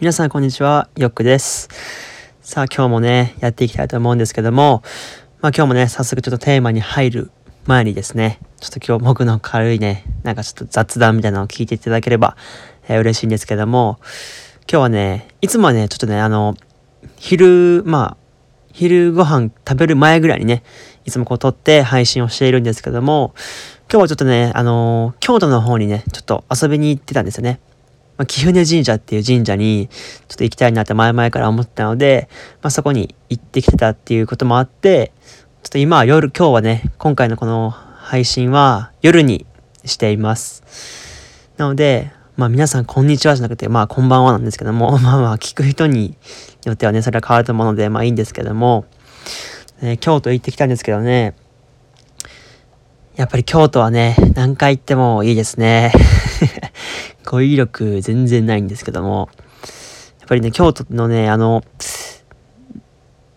皆さんこんにちは、よっくです。さあ今日もね、やっていきたいと思うんですけども、まあ今日もね、早速ちょっとテーマに入る前にですね、ちょっと今日僕の軽いね、なんかちょっと雑談みたいなのを聞いていただければ、えー、嬉しいんですけども、今日はね、いつもはね、ちょっとね、あの、昼、まあ、昼ご飯食べる前ぐらいにね、いつもこう撮って配信をしているんですけども、今日はちょっとね、あのー、京都の方にね、ちょっと遊びに行ってたんですよね。まあ、貴船神社っていう神社にちょっと行きたいなって前々から思ってたので、まあ、そこに行ってきてたっていうこともあって、ちょっと今は夜、今日はね、今回のこの配信は夜にしています。なので、まあ皆さんこんにちはじゃなくて、まあこんばんはなんですけども、まあまあ聞く人によってはね、それは変わると思うので、まあいいんですけども、えー、京都行ってきたんですけどね、やっぱり京都はね、何回行ってもいいですね。語彙力全然ないんですけども、やっぱりね、京都のね、あの、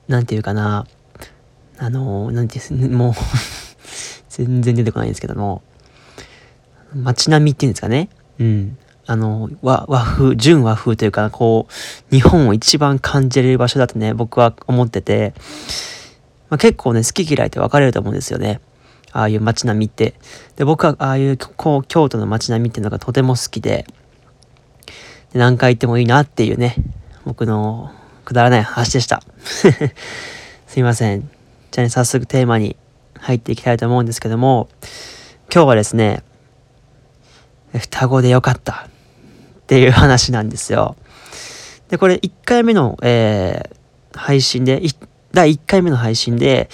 なんていうかな、あの、なんていう、もう 全然出てこないんですけども、街並みっていうんですかね。うん。あの、和、和風、純和風というか、こう、日本を一番感じれる場所だとね、僕は思ってて、まあ、結構ね、好き嫌いって分かれると思うんですよね。ああいう街並みって。で、僕はああいうこう京都の街並みっていうのがとても好きで、で何回行ってもいいなっていうね、僕のくだらない話でした。すいません。じゃあね、早速テーマに入っていきたいと思うんですけども、今日はですね、双子でよかったっていう話なんですよ。で、これ1回目の、えー、配信で、第1回目の配信で、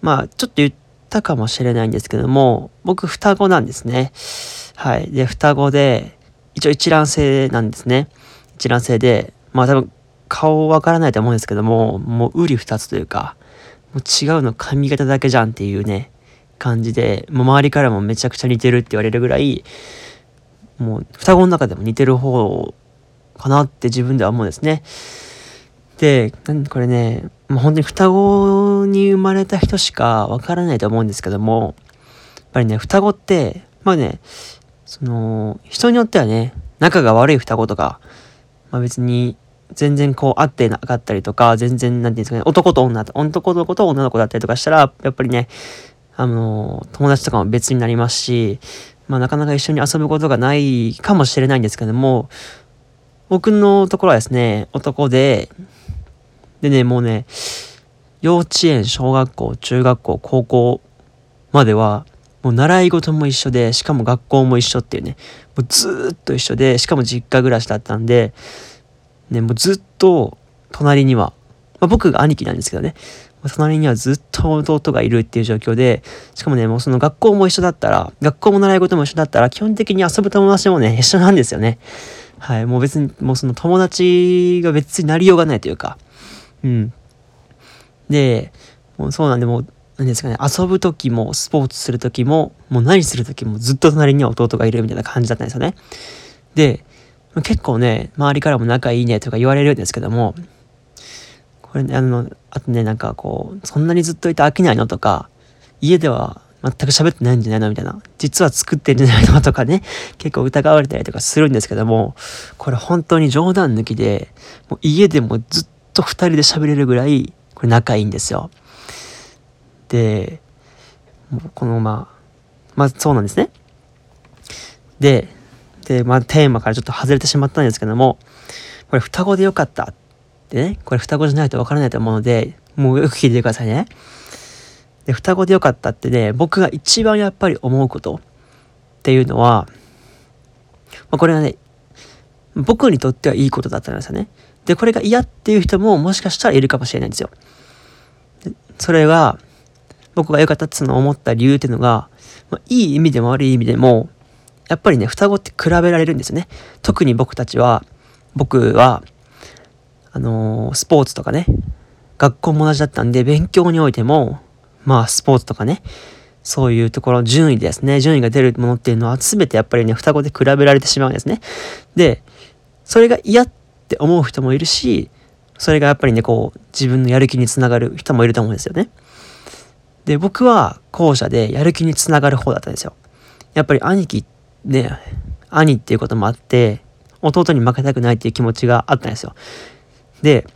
まあ、ちょっと言っったかもしれないんですけども、僕双子なんですね。はい。で、双子で、一応一卵性なんですね。一卵性で、まあ多分顔わからないと思うんですけども、もう瓜二つというか、もう違うの髪型だけじゃんっていうね、感じで、もう周りからもめちゃくちゃ似てるって言われるぐらい、もう双子の中でも似てる方かなって自分では思うんですね。で、これね、もう本当に双子に生まれた人しかわからないと思うんですけども、やっぱりね、双子って、まあね、その、人によってはね、仲が悪い双子とか、まあ別に全然こう会ってなかったりとか、全然、なんていうんですかね、男と女と、男の子と女の子だったりとかしたら、やっぱりね、あの、友達とかも別になりますし、まあなかなか一緒に遊ぶことがないかもしれないんですけども、僕のところはですね、男で、でね、もうね、幼稚園、小学校、中学校、高校までは、もう習い事も一緒で、しかも学校も一緒っていうね、もうずっと一緒で、しかも実家暮らしだったんで、ね、もうずっと隣には、まあ、僕が兄貴なんですけどね、隣にはずっと弟がいるっていう状況で、しかもね、もうその学校も一緒だったら、学校も習い事も一緒だったら、基本的に遊ぶ友達もね、一緒なんですよね。はい、もう別に、もうその友達が別になりようがないというか、うん。で、もうそうなんで、もう、何ですかね、遊ぶ時も、スポーツする時も、もう何する時もずっと隣には弟がいるみたいな感じだったんですよね。で、結構ね、周りからも仲いいねとか言われるんですけども、これね、あの、あとね、なんかこう、そんなにずっといて飽きないのとか、家では全く喋ってないんじゃないのみたいな。実は作ってるんじゃないのとかね、結構疑われたりとかするんですけども、これ本当に冗談抜きで、もう家でもずっと二人で喋れるぐらい、これ仲いいんですよ。で、このまあ、まあそうなんですね。で、で、まあテーマからちょっと外れてしまったんですけども、これ双子でよかったってね、これ双子じゃないとわからないと思うので、もうよく聞いてくださいね。で、双子でよかったってね、僕が一番やっぱり思うことっていうのは、まあ、これはね、僕にとってはいいことだったんですよね。で、これが嫌っていう人ももしかしたらいるかもしれないんですよ。それが、僕が良かったっての思った理由っていうのが、まあ、いい意味でも悪い意味でも、やっぱりね、双子って比べられるんですよね。特に僕たちは、僕は、あのー、スポーツとかね、学校も同じだったんで、勉強においても、まあ、スポーツとかね、そういうところ、順位ですね、順位が出るものっていうのは全てやっぱりね、双子で比べられてしまうんですね。で、それが嫌って思う人もいるし、それがやっぱりね、こう、自分のやる気につながる人もいると思うんですよね。で、僕は後者でやる気につながる方だったんですよ。やっぱり兄貴、ね、兄っていうこともあって、弟に負けたくないっていう気持ちがあったんですよ。で、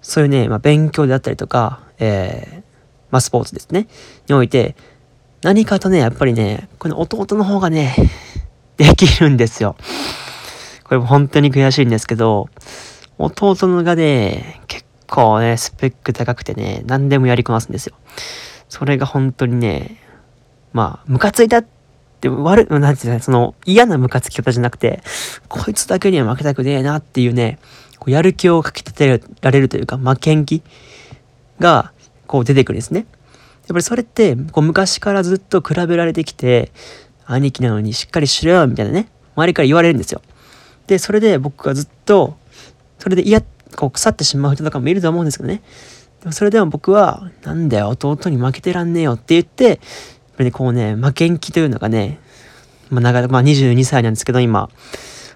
そういうね、まあ、勉強であったりとか、えー、まあ、スポーツですね、において、何かとね、やっぱりね、この弟の方がね、できるんですよ。これ本当に悔しいんですけど、弟のがね、結構ね、スペック高くてね、何でもやりこなすんですよ。それが本当にね、まあ、ムカついたって悪、なんていうの、その嫌なムカつき方じゃなくて、こいつだけには負けたくねえなっていうね、こうやる気をかき立てられるというか、負けん気が、こう出てくるんですね。やっぱりそれって、こう昔からずっと比べられてきて、兄貴なのにしっかりしろよ、みたいなね、周りから言われるんですよ。で、それで僕がずっと、それで嫌、こう腐ってしまう人とかもいると思うんですけどね。でもそれでも僕は、なんだよ、弟に負けてらんねえよって言って、やっぱりね、こうね、負けん気というのがね、まあ長、まあ22歳なんですけど、今、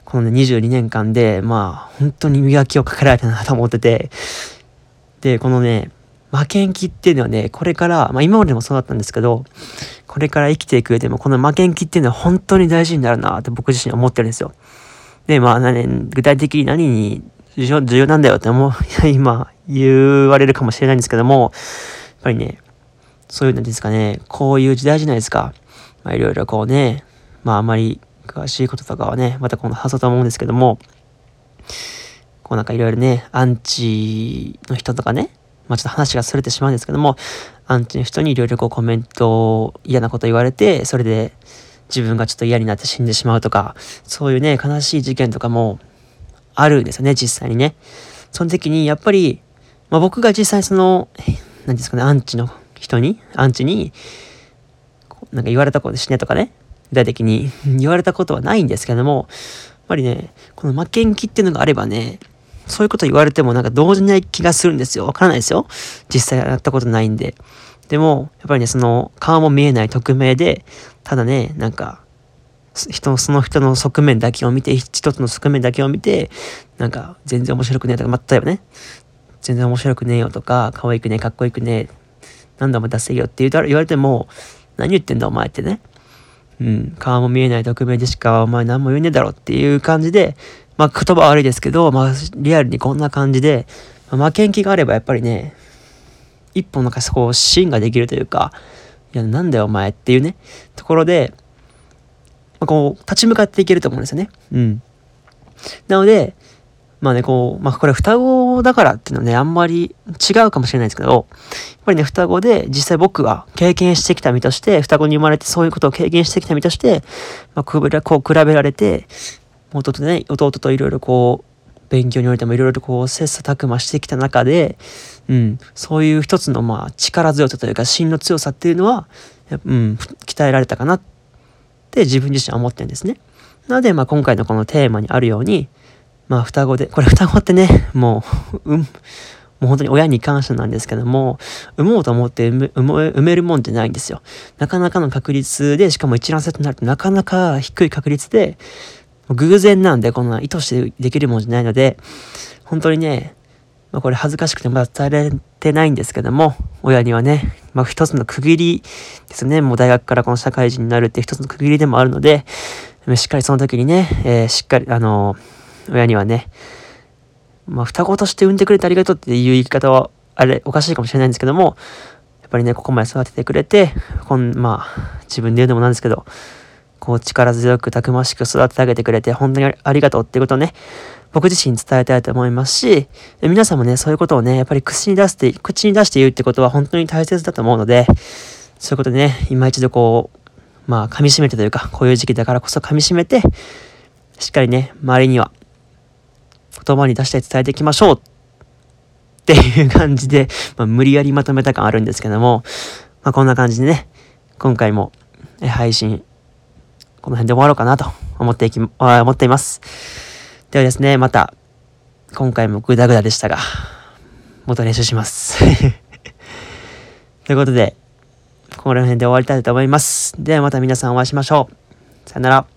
このね、22年間で、まあ、本当に磨きをかけられたなと思ってて、で、このね、負けん気っていうのはね、これから、まあ今までもそうだったんですけど、これから生きていく上でも、この負けん気っていうのは本当に大事になるなって僕自身思ってるんですよ。で、まあ、ね、具体的に何に重要なんだよって思う、今言われるかもしれないんですけども、やっぱりね、そういうのですかね、こういう時代じゃないですか。まあいろいろこうね、まああまり詳しいこととかはね、また今度話そうと思うんですけども、こうなんかいろいろね、アンチの人とかね、まあちょっと話がそれてしまうんですけども、アンチの人にいろいろこうコメント嫌なこと言われて、それで自分がちょっと嫌になって死んでしまうとか、そういうね、悲しい事件とかもあるんですよね、実際にね。その時に、やっぱり、まあ僕が実際その、何ですかね、アンチの人に、アンチに、なんか言われたこと死ねとかね、具体的に 言われたことはないんですけども、やっぱりね、この負けん気っていうのがあればね、そういうこと言われてもなんか動じない気がするんですよ。わからないですよ。実際やったことないんで。でも、やっぱりね、その顔も見えない匿名で、ただね、なんか、人その人の側面だけを見て、一つの側面だけを見て、なんか、全然面白くねえとか、まあ、例えばね、全然面白くねえよとか、可愛くねえ、かっこよくねえ、何度も出せよって言われても、何言ってんだお前ってね。うん、顔も見えない匿名でしかお前何も言えねえだろっていう感じで、まあ言葉悪いですけど、まあリアルにこんな感じで、まあ、負けん気があればやっぱりね、一本なんかそこう芯ができるというか、いや、なんだよお前っていうね、ところで、まあ、こう、立ち向かっていけると思うんですよね。うん。なので、まあね、こう、まあこれ双子だからっていうのはね、あんまり違うかもしれないですけど、やっぱりね、双子で実際僕は経験してきた身として、双子に生まれてそういうことを経験してきた身として、まあ、こう比べられて、弟とね、弟といろいろこう、勉強においてもいろいろとこう、切磋琢磨してきた中で、うん、そういう一つのまあ力強さというか芯の強さっていうのは、うん、鍛えられたかなって自分自身は思ってるんですね。なので、まあ今回のこのテーマにあるように、まあ双子で、これ双子ってね、もう、うん、もう本当に親に感謝なんですけども、産もうと思って産めるもんじゃないんですよ。なかなかの確率で、しかも一卵性となるとなかなか低い確率で、偶然なんで、こんな意図してできるもんじゃないので、本当にね、まあ、これ恥ずかしくてまだ伝えられてないんですけども、親にはね、まあ一つの区切りですね、もう大学からこの社会人になるって一つの区切りでもあるので、しっかりその時にね、えー、しっかり、あのー、親にはね、まあ双子として産んでくれてありがとうっていう言い方は、あれ、おかしいかもしれないんですけども、やっぱりね、ここまで育ててくれて、こん、まあ、自分で言うのもなんですけど、こう力強くたくましく育ててあげてくれて、本当にありがとうっていうことをね、僕自身伝えたいと思いますし、皆さんもね、そういうことをね、やっぱり口に出して、口に出して言うってことは本当に大切だと思うので、そういうことでね、今一度こう、まあ、噛み締めてというか、こういう時期だからこそ噛み締めて、しっかりね、周りには、言葉に出して伝えていきましょうっていう感じで、まあ、無理やりまとめた感あるんですけども、まあ、こんな感じでね、今回も配信、この辺で終わろうかなと思っていき、思っています。ではですね、また、今回もグダグダでしたが、もっと練習します。ということで、この辺で終わりたいと思います。ではまた皆さんお会いしましょう。さよなら。